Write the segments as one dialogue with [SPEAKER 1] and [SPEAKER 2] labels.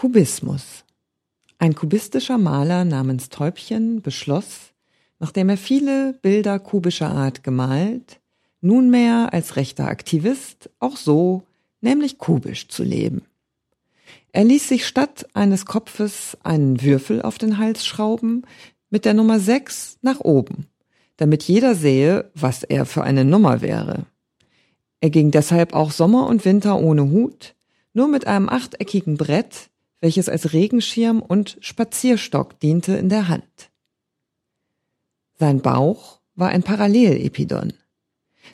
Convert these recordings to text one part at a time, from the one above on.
[SPEAKER 1] Kubismus. Ein kubistischer Maler namens Täubchen beschloss, nachdem er viele Bilder kubischer Art gemalt, nunmehr als rechter Aktivist auch so, nämlich kubisch zu leben. Er ließ sich statt eines Kopfes einen Würfel auf den Hals schrauben, mit der Nummer 6 nach oben, damit jeder sehe, was er für eine Nummer wäre. Er ging deshalb auch Sommer und Winter ohne Hut, nur mit einem achteckigen Brett, welches als Regenschirm und Spazierstock diente in der Hand. Sein Bauch war ein Parallelepidon.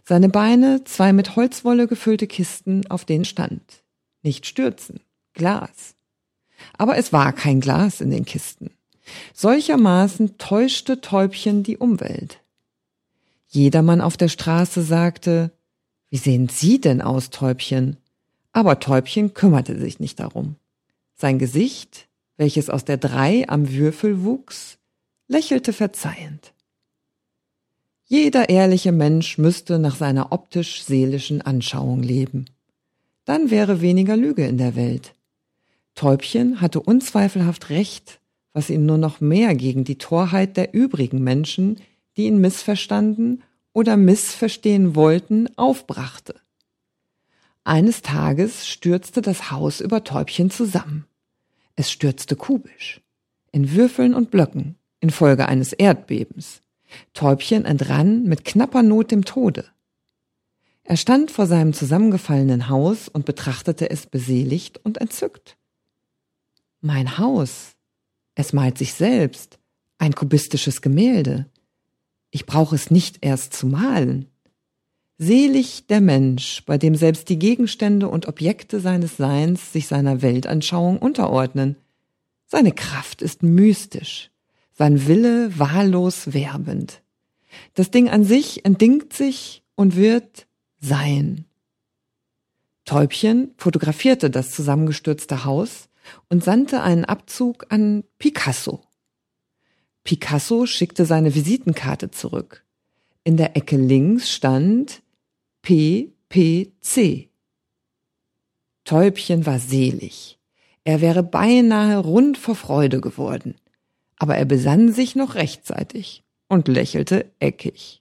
[SPEAKER 1] Seine Beine zwei mit Holzwolle gefüllte Kisten, auf denen stand. Nicht stürzen, Glas. Aber es war kein Glas in den Kisten. Solchermaßen täuschte Täubchen die Umwelt. Jedermann auf der Straße sagte, wie sehen Sie denn aus, Täubchen? Aber Täubchen kümmerte sich nicht darum. Sein Gesicht, welches aus der Drei am Würfel wuchs, lächelte verzeihend. Jeder ehrliche Mensch müsste nach seiner optisch-seelischen Anschauung leben. Dann wäre weniger Lüge in der Welt. Täubchen hatte unzweifelhaft recht, was ihn nur noch mehr gegen die Torheit der übrigen Menschen, die ihn missverstanden oder missverstehen wollten, aufbrachte. Eines Tages stürzte das Haus über Täubchen zusammen. Es stürzte kubisch, in Würfeln und Blöcken, infolge eines Erdbebens. Täubchen entrann mit knapper Not dem Tode. Er stand vor seinem zusammengefallenen Haus und betrachtete es beseligt und entzückt. Mein Haus. Es malt sich selbst. Ein kubistisches Gemälde. Ich brauche es nicht erst zu malen. Selig der Mensch, bei dem selbst die Gegenstände und Objekte seines Seins sich seiner Weltanschauung unterordnen. Seine Kraft ist mystisch, sein Wille wahllos werbend. Das Ding an sich entdingt sich und wird sein. Täubchen fotografierte das zusammengestürzte Haus und sandte einen Abzug an Picasso. Picasso schickte seine Visitenkarte zurück. In der Ecke links stand PPC. Täubchen war selig. Er wäre beinahe rund vor Freude geworden. Aber er besann sich noch rechtzeitig und lächelte eckig.